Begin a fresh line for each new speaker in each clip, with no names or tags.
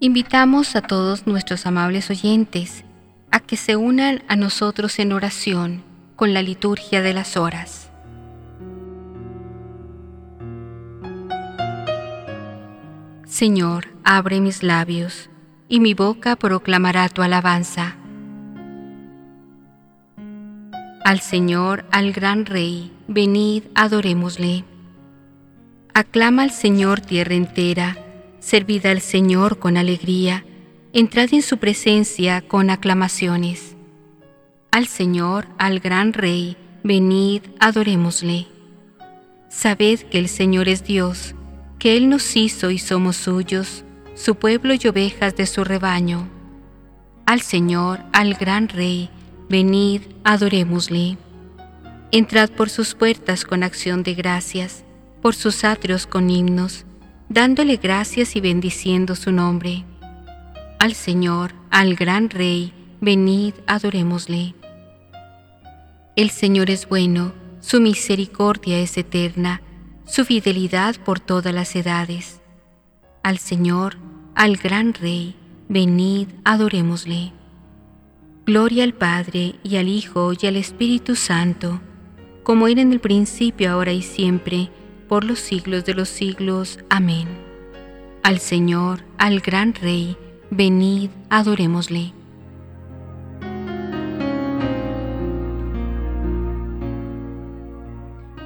Invitamos a todos nuestros amables oyentes a que se unan a nosotros en oración con la liturgia de las horas. Señor, abre mis labios, y mi boca proclamará tu alabanza. Al Señor, al gran Rey, venid, adorémosle. Aclama al Señor tierra entera, servid al Señor con alegría, entrad en su presencia con aclamaciones. Al Señor, al gran Rey, venid, adorémosle. Sabed que el Señor es Dios, que Él nos hizo y somos suyos, su pueblo y ovejas de su rebaño. Al Señor, al gran Rey, venid, adorémosle. Entrad por sus puertas con acción de gracias, por sus atrios con himnos, dándole gracias y bendiciendo su nombre. Al Señor, al gran Rey, venid, adorémosle. El Señor es bueno, su misericordia es eterna, su fidelidad por todas las edades. Al Señor, al gran Rey, venid, adorémosle. Gloria al Padre, y al Hijo, y al Espíritu Santo, como era en el principio, ahora y siempre, por los siglos de los siglos. Amén. Al Señor, al gran Rey, venid, adorémosle.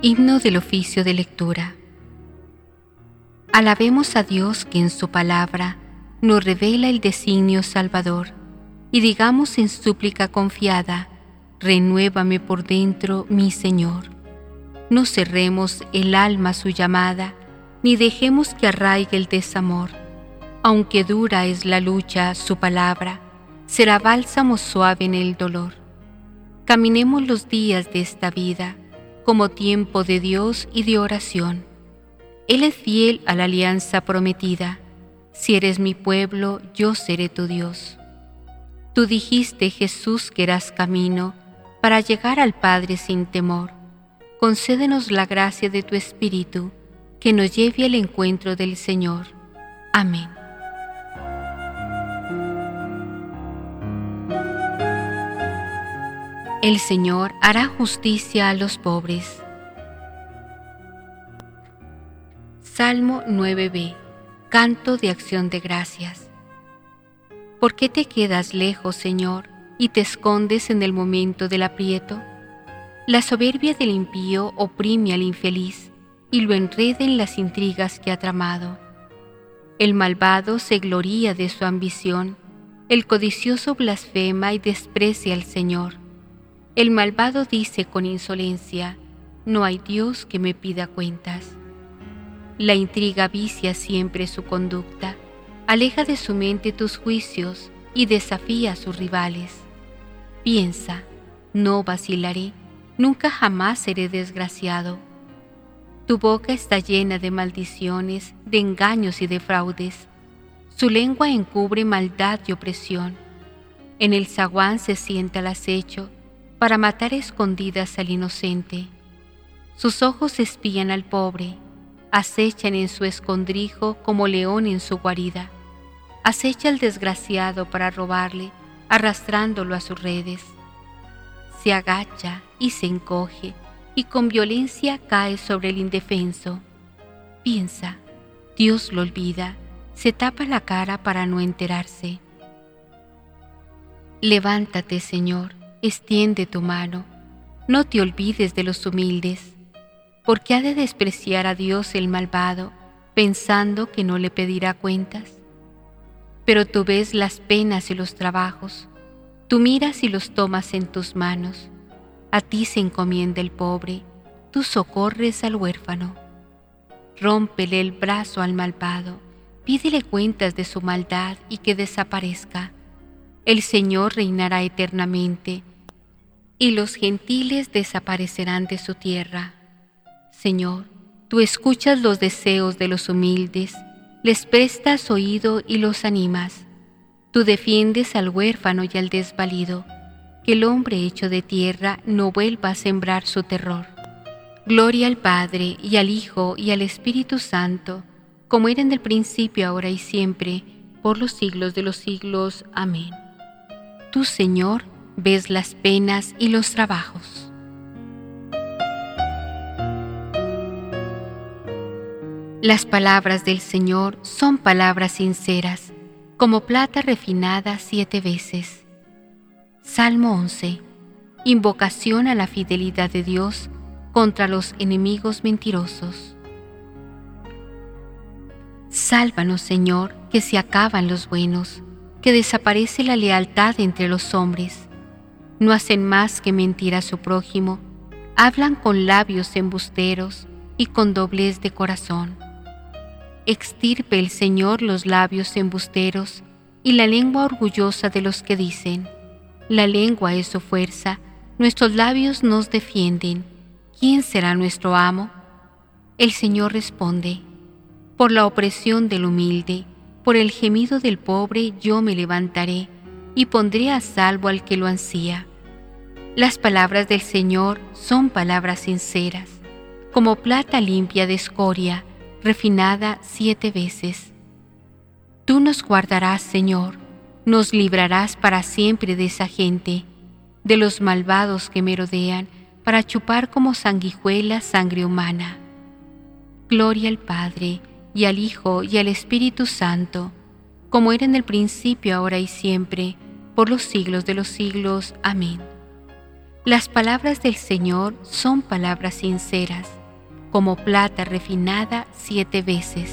Himno del oficio de lectura. Alabemos a Dios que en su palabra nos revela el designio salvador y digamos en súplica confiada, renuévame por dentro, mi Señor. No cerremos el alma su llamada, ni dejemos que arraigue el desamor. Aunque dura es la lucha, su palabra será bálsamo suave en el dolor. Caminemos los días de esta vida como tiempo de Dios y de oración. Él es fiel a la alianza prometida. Si eres mi pueblo, yo seré tu Dios. Tú dijiste, Jesús, que eras camino para llegar al Padre sin temor concédenos la gracia de tu Espíritu, que nos lleve al encuentro del Señor. Amén. El Señor hará justicia a los pobres. Salmo 9b. Canto de acción de gracias. ¿Por qué te quedas lejos, Señor, y te escondes en el momento del aprieto? La soberbia del impío oprime al infeliz y lo enreda en las intrigas que ha tramado. El malvado se gloría de su ambición, el codicioso blasfema y desprecia al Señor. El malvado dice con insolencia, no hay Dios que me pida cuentas. La intriga vicia siempre su conducta, aleja de su mente tus juicios y desafía a sus rivales. Piensa, no vacilaré nunca jamás seré desgraciado. Tu boca está llena de maldiciones, de engaños y de fraudes. Su lengua encubre maldad y opresión. En el zaguán se sienta el acecho para matar escondidas al inocente. Sus ojos espían al pobre, acechan en su escondrijo como león en su guarida. Acecha al desgraciado para robarle, arrastrándolo a sus redes se agacha y se encoge y con violencia cae sobre el indefenso. Piensa, Dios lo olvida, se tapa la cara para no enterarse. Levántate, Señor, extiende tu mano, no te olvides de los humildes, porque ha de despreciar a Dios el malvado, pensando que no le pedirá cuentas. Pero tú ves las penas y los trabajos, Tú miras y los tomas en tus manos. A ti se encomienda el pobre, tú socorres al huérfano. Rómpele el brazo al malvado, pídele cuentas de su maldad y que desaparezca. El Señor reinará eternamente y los gentiles desaparecerán de su tierra. Señor, tú escuchas los deseos de los humildes, les prestas oído y los animas. Tú defiendes al huérfano y al desvalido, que el hombre hecho de tierra no vuelva a sembrar su terror. Gloria al Padre y al Hijo y al Espíritu Santo, como era en el principio, ahora y siempre, por los siglos de los siglos. Amén. Tú, Señor, ves las penas y los trabajos. Las palabras del Señor son palabras sinceras, como plata refinada siete veces. Salmo 11. Invocación a la fidelidad de Dios contra los enemigos mentirosos. Sálvanos, Señor, que se acaban los buenos, que desaparece la lealtad entre los hombres. No hacen más que mentir a su prójimo, hablan con labios embusteros y con doblez de corazón. Extirpe el Señor los labios embusteros y la lengua orgullosa de los que dicen, la lengua es su fuerza, nuestros labios nos defienden. ¿Quién será nuestro amo? El Señor responde, por la opresión del humilde, por el gemido del pobre yo me levantaré y pondré a salvo al que lo ansía. Las palabras del Señor son palabras sinceras, como plata limpia de escoria, refinada siete veces. Tú nos guardarás, Señor, nos librarás para siempre de esa gente, de los malvados que me rodean, para chupar como sanguijuela sangre humana. Gloria al Padre, y al Hijo y al Espíritu Santo, como era en el principio, ahora y siempre, por los siglos de los siglos. Amén. Las palabras del Señor son palabras sinceras, como plata refinada siete veces.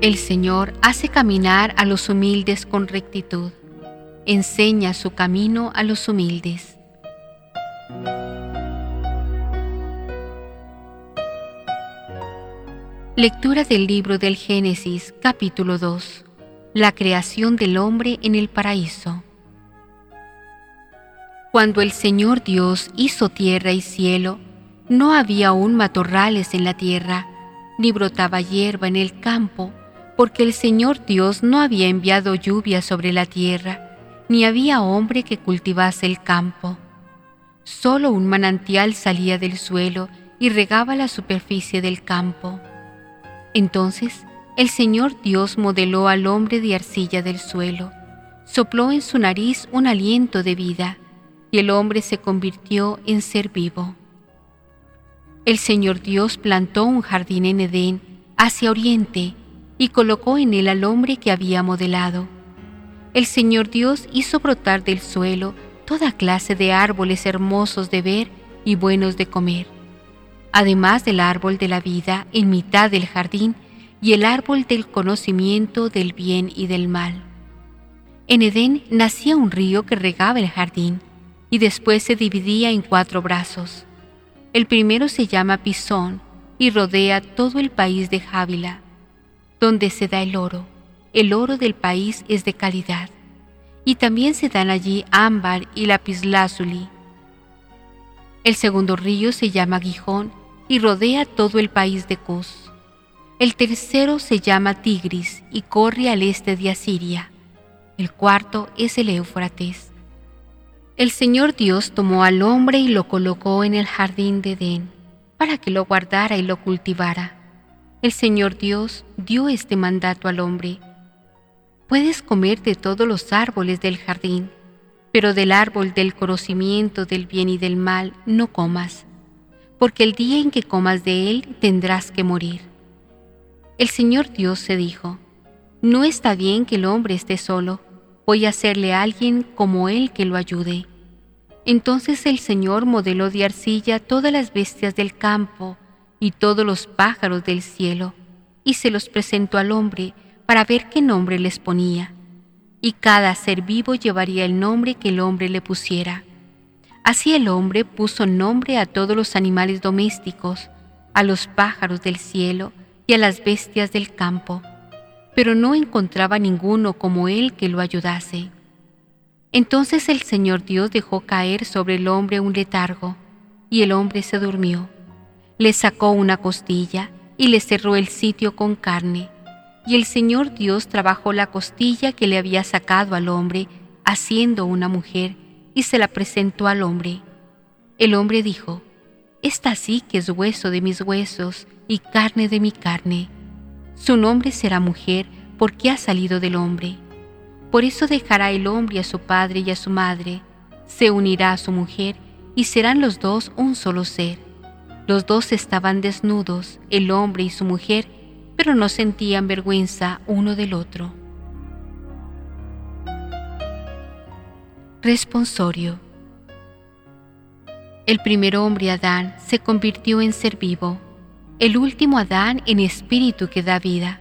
El Señor hace caminar a los humildes con rectitud, enseña su camino a los humildes. Lectura del libro del Génesis capítulo 2. La creación del hombre en el paraíso. Cuando el Señor Dios hizo tierra y cielo, no había aún matorrales en la tierra, ni brotaba hierba en el campo, porque el Señor Dios no había enviado lluvia sobre la tierra, ni había hombre que cultivase el campo. Solo un manantial salía del suelo y regaba la superficie del campo. Entonces el Señor Dios modeló al hombre de arcilla del suelo, sopló en su nariz un aliento de vida, y el hombre se convirtió en ser vivo. El Señor Dios plantó un jardín en Edén, hacia oriente, y colocó en él al hombre que había modelado. El Señor Dios hizo brotar del suelo toda clase de árboles hermosos de ver y buenos de comer además del árbol de la vida en mitad del jardín y el árbol del conocimiento del bien y del mal. En Edén nacía un río que regaba el jardín y después se dividía en cuatro brazos. El primero se llama Pisón y rodea todo el país de Jávila, donde se da el oro. El oro del país es de calidad. Y también se dan allí ámbar y lapislázuli. El segundo río se llama Gijón y rodea todo el país de Cus. El tercero se llama Tigris y corre al este de Asiria. El cuarto es el Éufrates. El Señor Dios tomó al hombre y lo colocó en el jardín de Edén, para que lo guardara y lo cultivara. El Señor Dios dio este mandato al hombre. Puedes comer de todos los árboles del jardín, pero del árbol del conocimiento del bien y del mal no comas porque el día en que comas de él tendrás que morir. El Señor Dios se dijo, No está bien que el hombre esté solo, voy a hacerle a alguien como él que lo ayude. Entonces el Señor modeló de arcilla todas las bestias del campo y todos los pájaros del cielo, y se los presentó al hombre para ver qué nombre les ponía. Y cada ser vivo llevaría el nombre que el hombre le pusiera. Así el hombre puso nombre a todos los animales domésticos, a los pájaros del cielo y a las bestias del campo, pero no encontraba ninguno como él que lo ayudase. Entonces el Señor Dios dejó caer sobre el hombre un letargo, y el hombre se durmió. Le sacó una costilla y le cerró el sitio con carne. Y el Señor Dios trabajó la costilla que le había sacado al hombre, haciendo una mujer, y se la presentó al hombre. El hombre dijo, esta sí que es hueso de mis huesos y carne de mi carne. Su nombre será mujer porque ha salido del hombre. Por eso dejará el hombre a su padre y a su madre, se unirá a su mujer y serán los dos un solo ser. Los dos estaban desnudos, el hombre y su mujer, pero no sentían vergüenza uno del otro. Responsorio El primer hombre Adán se convirtió en ser vivo, el último Adán en espíritu que da vida.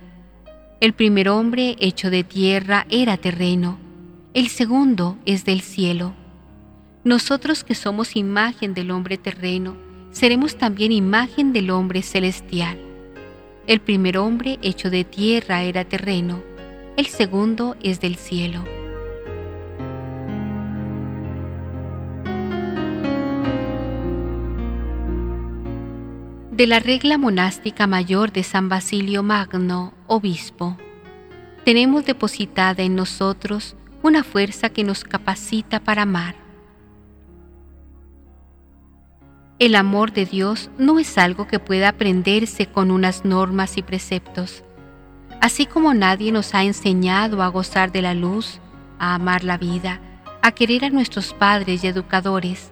El primer hombre hecho de tierra era terreno, el segundo es del cielo. Nosotros que somos imagen del hombre terreno, seremos también imagen del hombre celestial. El primer hombre hecho de tierra era terreno, el segundo es del cielo. De la regla monástica mayor de San Basilio Magno, obispo. Tenemos depositada en nosotros una fuerza que nos capacita para amar. El amor de Dios no es algo que pueda aprenderse con unas normas y preceptos. Así como nadie nos ha enseñado a gozar de la luz, a amar la vida, a querer a nuestros padres y educadores,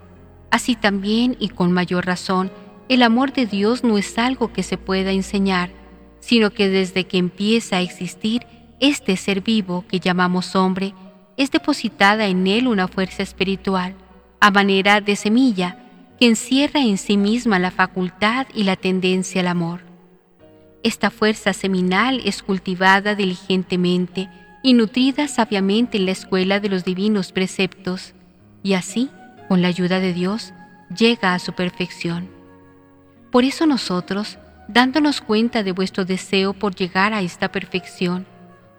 así también y con mayor razón, el amor de Dios no es algo que se pueda enseñar, sino que desde que empieza a existir este ser vivo que llamamos hombre, es depositada en él una fuerza espiritual, a manera de semilla, que encierra en sí misma la facultad y la tendencia al amor. Esta fuerza seminal es cultivada diligentemente y nutrida sabiamente en la escuela de los divinos preceptos, y así, con la ayuda de Dios, llega a su perfección. Por eso nosotros, dándonos cuenta de vuestro deseo por llegar a esta perfección,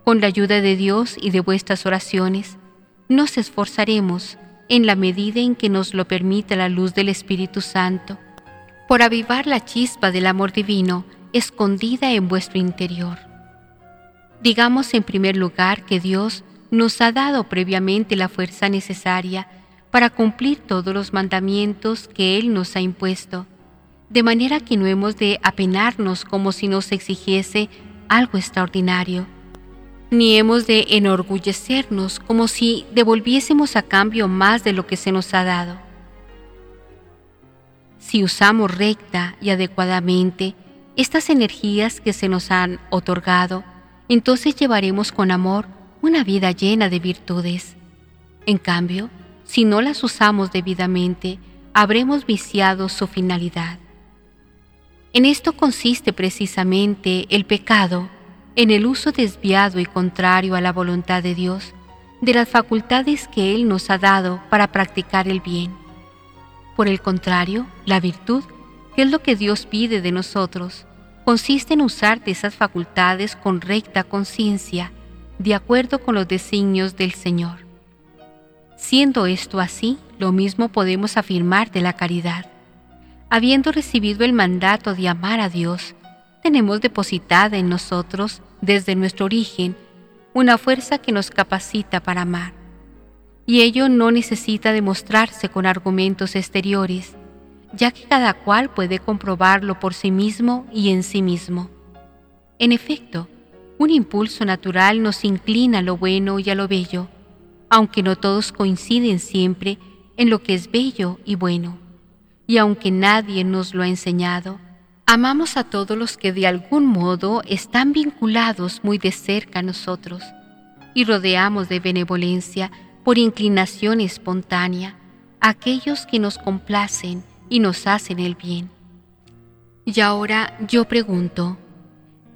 con la ayuda de Dios y de vuestras oraciones, nos esforzaremos, en la medida en que nos lo permita la luz del Espíritu Santo, por avivar la chispa del amor divino escondida en vuestro interior. Digamos en primer lugar que Dios nos ha dado previamente la fuerza necesaria para cumplir todos los mandamientos que Él nos ha impuesto, de manera que no hemos de apenarnos como si nos exigiese algo extraordinario, ni hemos de enorgullecernos como si devolviésemos a cambio más de lo que se nos ha dado. Si usamos recta y adecuadamente estas energías que se nos han otorgado, entonces llevaremos con amor una vida llena de virtudes. En cambio, si no las usamos debidamente, habremos viciado su finalidad. En esto consiste precisamente el pecado, en el uso desviado y contrario a la voluntad de Dios de las facultades que Él nos ha dado para practicar el bien. Por el contrario, la virtud, que es lo que Dios pide de nosotros, consiste en usar de esas facultades con recta conciencia, de acuerdo con los designios del Señor. Siendo esto así, lo mismo podemos afirmar de la caridad habiendo recibido el mandato de amar a Dios, tenemos depositada en nosotros, desde nuestro origen, una fuerza que nos capacita para amar. Y ello no necesita demostrarse con argumentos exteriores, ya que cada cual puede comprobarlo por sí mismo y en sí mismo. En efecto, un impulso natural nos inclina a lo bueno y a lo bello, aunque no todos coinciden siempre en lo que es bello y bueno y aunque nadie nos lo ha enseñado, amamos a todos los que de algún modo están vinculados muy de cerca a nosotros y rodeamos de benevolencia por inclinación espontánea a aquellos que nos complacen y nos hacen el bien. Y ahora yo pregunto,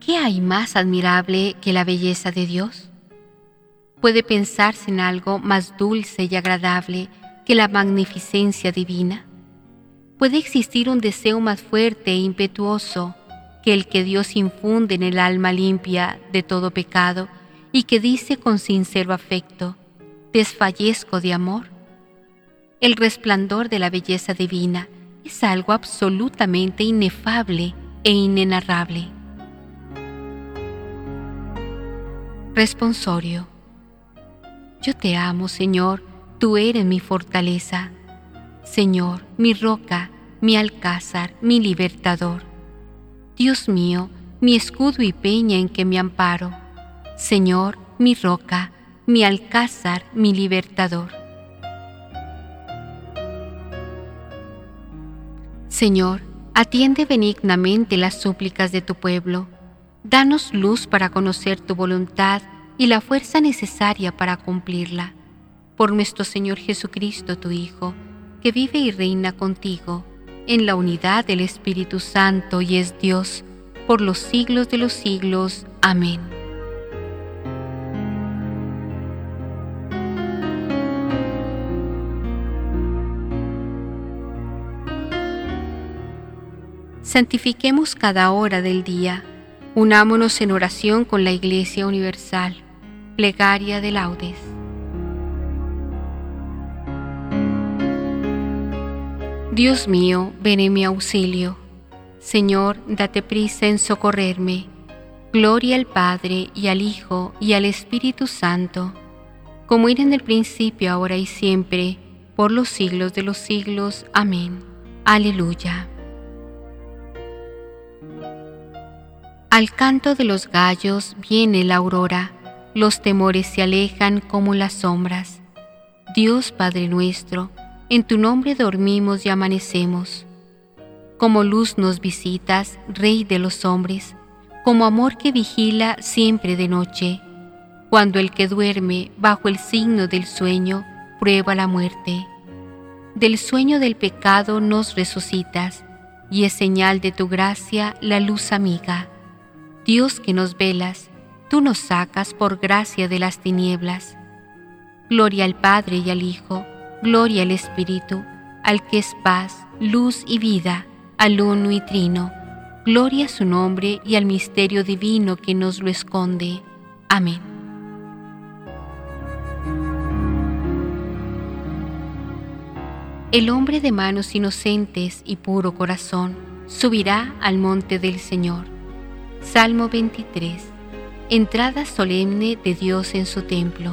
¿qué hay más admirable que la belleza de Dios? ¿Puede pensarse en algo más dulce y agradable que la magnificencia divina? Puede existir un deseo más fuerte e impetuoso que el que Dios infunde en el alma limpia de todo pecado y que dice con sincero afecto, desfallezco de amor. El resplandor de la belleza divina es algo absolutamente inefable e inenarrable. Responsorio. Yo te amo, Señor, tú eres mi fortaleza Señor, mi roca, mi alcázar, mi libertador. Dios mío, mi escudo y peña en que me amparo. Señor, mi roca, mi alcázar, mi libertador. Señor, atiende benignamente las súplicas de tu pueblo. Danos luz para conocer tu voluntad y la fuerza necesaria para cumplirla. Por nuestro Señor Jesucristo, tu Hijo, que vive y reina contigo, en la unidad del Espíritu Santo y es Dios, por los siglos de los siglos. Amén. Santifiquemos cada hora del día. Unámonos en oración con la Iglesia Universal. Plegaria de laudes. Dios mío, ven en mi auxilio. Señor, date prisa en socorrerme. Gloria al Padre y al Hijo y al Espíritu Santo, como era en el principio, ahora y siempre, por los siglos de los siglos. Amén. Aleluya. Al canto de los gallos viene la aurora, los temores se alejan como las sombras. Dios Padre nuestro, en tu nombre dormimos y amanecemos. Como luz nos visitas, Rey de los hombres, como amor que vigila siempre de noche, cuando el que duerme bajo el signo del sueño prueba la muerte. Del sueño del pecado nos resucitas, y es señal de tu gracia la luz amiga. Dios que nos velas, tú nos sacas por gracia de las tinieblas. Gloria al Padre y al Hijo, Gloria al Espíritu, al que es paz, luz y vida, al uno y trino. Gloria a su nombre y al misterio divino que nos lo esconde. Amén. El hombre de manos inocentes y puro corazón subirá al monte del Señor. Salmo 23. Entrada solemne de Dios en su templo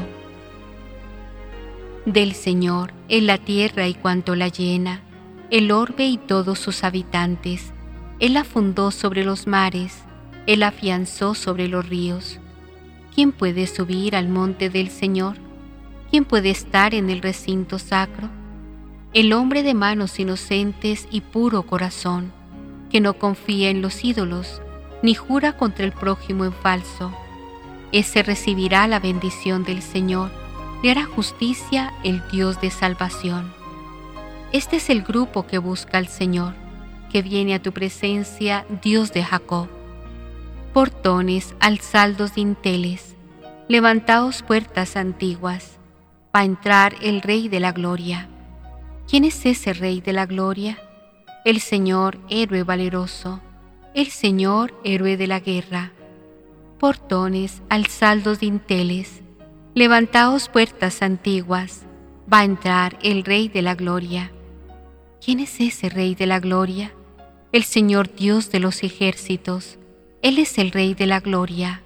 del Señor en la tierra y cuanto la llena, el orbe y todos sus habitantes. Él la fundó sobre los mares, Él afianzó sobre los ríos. ¿Quién puede subir al monte del Señor? ¿Quién puede estar en el recinto sacro? El hombre de manos inocentes y puro corazón, que no confía en los ídolos, ni jura contra el prójimo en falso. Ese recibirá la bendición del Señor le hará justicia el Dios de salvación. Este es el grupo que busca al Señor, que viene a tu presencia, Dios de Jacob. Portones, alzaldos dinteles, levantaos puertas antiguas, para entrar el Rey de la Gloria. ¿Quién es ese Rey de la Gloria? El Señor, héroe valeroso, el Señor, héroe de la guerra. Portones, alzaldos dinteles, Levantaos puertas antiguas, va a entrar el Rey de la Gloria. ¿Quién es ese Rey de la Gloria? El Señor Dios de los ejércitos. Él es el Rey de la Gloria.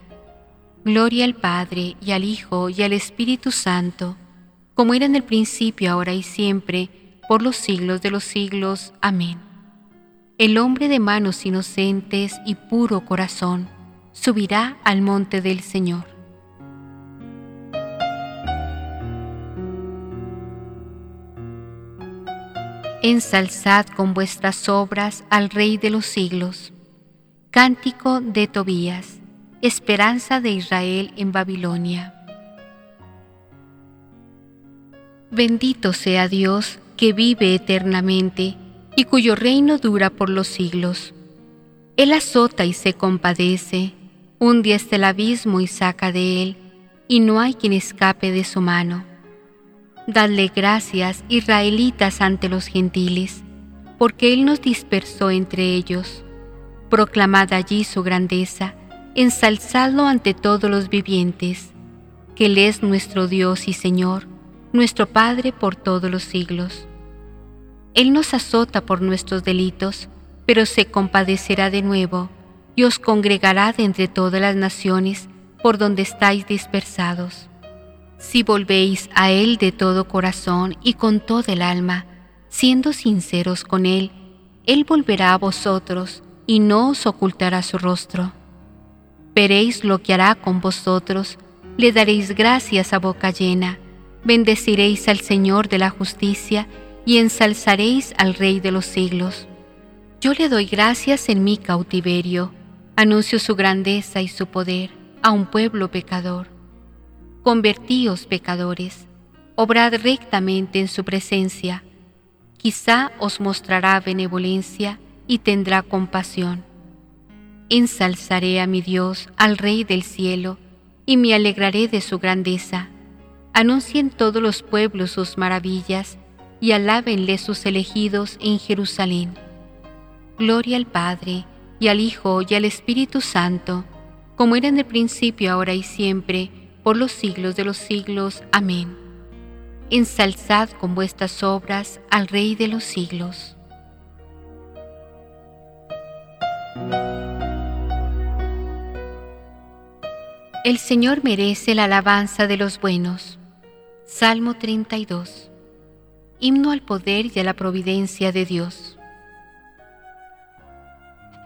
Gloria al Padre y al Hijo y al Espíritu Santo, como era en el principio, ahora y siempre, por los siglos de los siglos. Amén. El hombre de manos inocentes y puro corazón subirá al monte del Señor. Ensalzad con vuestras obras al Rey de los siglos. Cántico de Tobías, esperanza de Israel en Babilonia. Bendito sea Dios que vive eternamente y cuyo reino dura por los siglos. Él azota y se compadece, hunde hasta el abismo y saca de él, y no hay quien escape de su mano Dadle gracias, israelitas, ante los gentiles, porque Él nos dispersó entre ellos. Proclamad allí su grandeza, ensalzadlo ante todos los vivientes, que Él es nuestro Dios y Señor, nuestro Padre por todos los siglos. Él nos azota por nuestros delitos, pero se compadecerá de nuevo y os congregará de entre todas las naciones por donde estáis dispersados si volvéis a Él de todo corazón y con todo el alma, siendo sinceros con Él, Él volverá a vosotros y no os ocultará su rostro. Veréis lo que hará con vosotros, le daréis gracias a boca llena, bendeciréis al Señor de la justicia y ensalzaréis al Rey de los siglos. Yo le doy gracias en mi cautiverio, anuncio su grandeza y su poder a un pueblo pecador. Convertíos pecadores, obrad rectamente en su presencia, quizá os mostrará benevolencia y tendrá compasión. Ensalzaré a mi Dios, al Rey del cielo, y me alegraré de su grandeza. Anuncien todos los pueblos sus maravillas, y alábenle sus elegidos en Jerusalén. Gloria al Padre, y al Hijo, y al Espíritu Santo, como era en el principio, ahora y siempre, por los siglos de los siglos. Amén. Ensalzad con vuestras obras al Rey de los siglos. El Señor merece la alabanza de los buenos. Salmo 32. Himno al poder y a la providencia de Dios.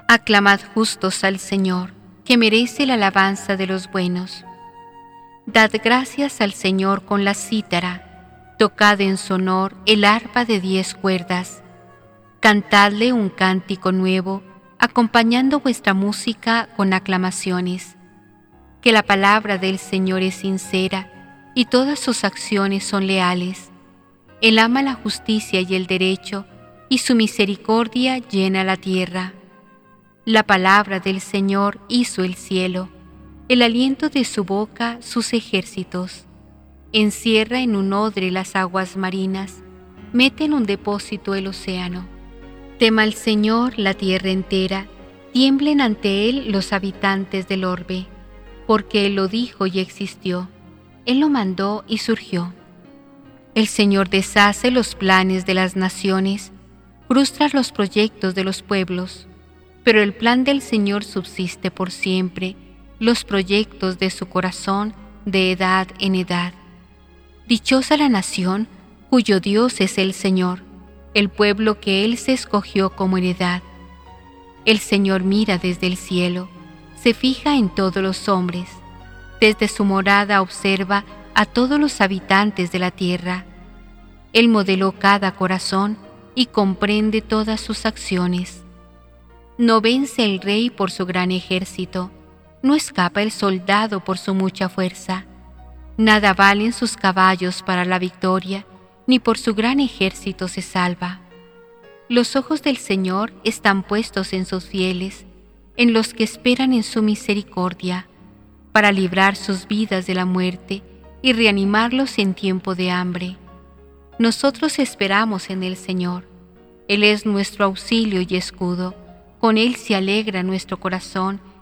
Aclamad justos al Señor, que merece la alabanza de los buenos. Dad gracias al Señor con la cítara, tocad en su honor el arpa de diez cuerdas. Cantadle un cántico nuevo, acompañando vuestra música con aclamaciones que la palabra del Señor es sincera y todas sus acciones son leales. Él ama la justicia y el derecho, y su misericordia llena la tierra. La palabra del Señor hizo el cielo, el aliento de su boca sus ejércitos. Encierra en un odre las aguas marinas, mete en un depósito el océano. Tema al Señor la tierra entera, tiemblen ante Él los habitantes del orbe porque Él lo dijo y existió. Él lo mandó y surgió. El Señor deshace los planes de las naciones, frustra los proyectos de los pueblos, pero el plan del Señor subsiste por siempre, los proyectos de su corazón de edad en edad. Dichosa la nación cuyo Dios es el Señor, el pueblo que Él se escogió como heredad. El Señor mira desde el cielo, se fija en todos los hombres. Desde su morada observa a todos los habitantes de la tierra. Él modeló cada corazón y comprende todas sus acciones. No vence el rey por su gran ejército, no escapa el soldado por su mucha fuerza. Nada valen sus caballos para la victoria, ni por su gran ejército se salva. Los ojos del Señor están puestos en sus fieles, en los que esperan en su misericordia, para librar sus vidas de la muerte y reanimarlos en tiempo de hambre. Nosotros esperamos en el Señor. Él es nuestro auxilio y escudo. Con Él se alegra nuestro corazón,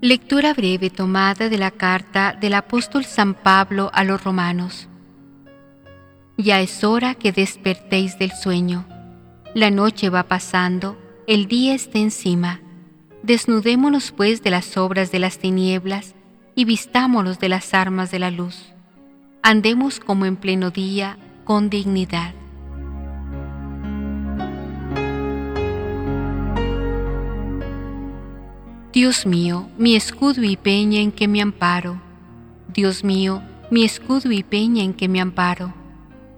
Lectura breve tomada de la carta del apóstol San Pablo a los romanos. Ya es hora que despertéis del sueño. La noche va pasando, el día está encima Desnudémonos pues de las obras de las tinieblas y vistámonos de las armas de la luz. Andemos como en pleno día, con dignidad. Dios mío, mi escudo y peña en que me amparo. Dios mío, mi escudo y peña en que me amparo.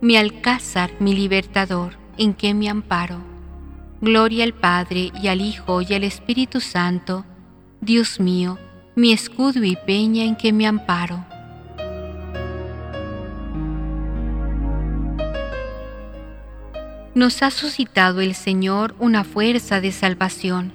Mi alcázar, mi libertador, en que me amparo. Gloria al Padre y al Hijo y al Espíritu Santo, Dios mío, mi escudo y peña en que me amparo. Nos ha suscitado el Señor una fuerza de salvación,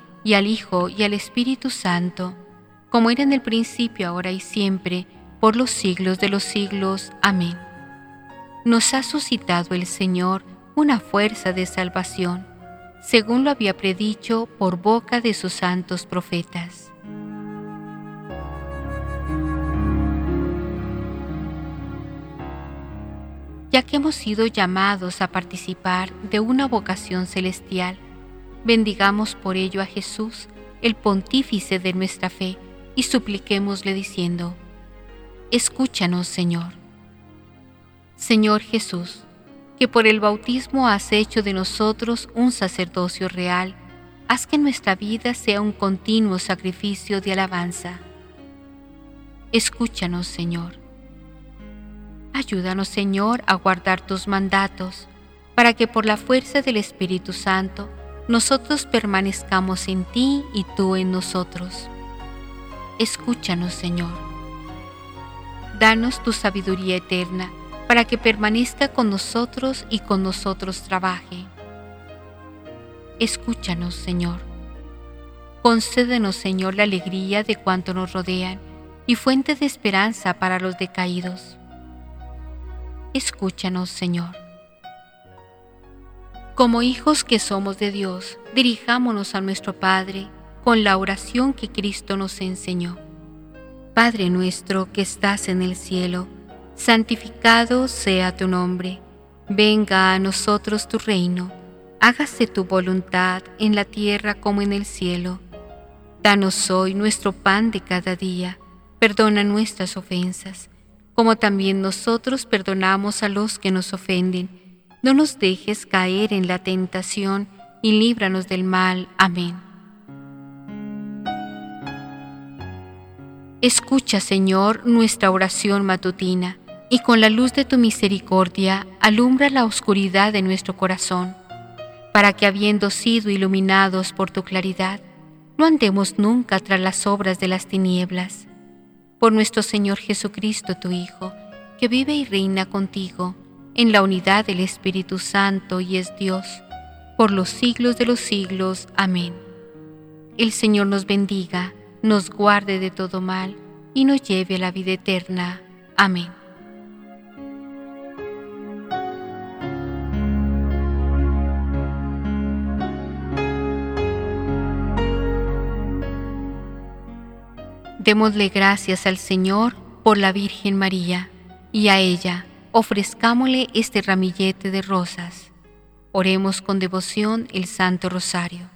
y al Hijo, y al Espíritu Santo, como era en el principio, ahora y siempre, por los siglos de los siglos. Amén. Nos ha suscitado el Señor una fuerza de salvación, según lo había predicho por boca de sus santos profetas. Ya que hemos sido llamados a participar de una vocación celestial, bendigamos por ello a Jesús, el pontífice de nuestra fe, y supliquémosle diciendo, Escúchanos, Señor. Señor Jesús, que por el bautismo has hecho de nosotros un sacerdocio real, haz que nuestra vida sea un continuo sacrificio de alabanza. Escúchanos, Señor. Ayúdanos, Señor, a guardar tus mandatos, para que por la fuerza del Espíritu Santo nosotros permanezcamos en ti y tú en nosotros. Escúchanos, Señor Danos tu sabiduría eterna para que permanezca con nosotros y con nosotros trabaje. Escúchanos, Señor. Concédenos, Señor, la alegría de cuanto nos rodean y fuente de esperanza para los decaídos. Escúchanos, Señor. Como hijos que somos de Dios, dirijámonos a nuestro Padre con la oración que Cristo nos enseñó. Padre nuestro que estás en el cielo, santificado sea tu nombre, venga a nosotros tu reino, hágase tu voluntad en la tierra como en el cielo. Danos hoy nuestro pan de cada día, perdona nuestras ofensas, como también nosotros perdonamos a los que nos ofenden. No nos dejes caer en la tentación y líbranos del mal. Amén. Escucha, Señor, nuestra oración matutina, y con la luz de tu misericordia alumbra la oscuridad de nuestro corazón, para que habiendo sido iluminados por tu claridad, no andemos nunca tras las obras de las tinieblas. Por nuestro Señor Jesucristo, tu Hijo, que vive y reina contigo, en la unidad del Espíritu Santo y es Dios, por los siglos de los siglos. Amén. El Señor nos bendiga nos guarde de todo mal y nos lleve a la vida eterna. Amén. Démosle gracias al Señor por la Virgen María y a ella ofrezcámosle este ramillete de rosas. Oremos con devoción el Santo Rosario.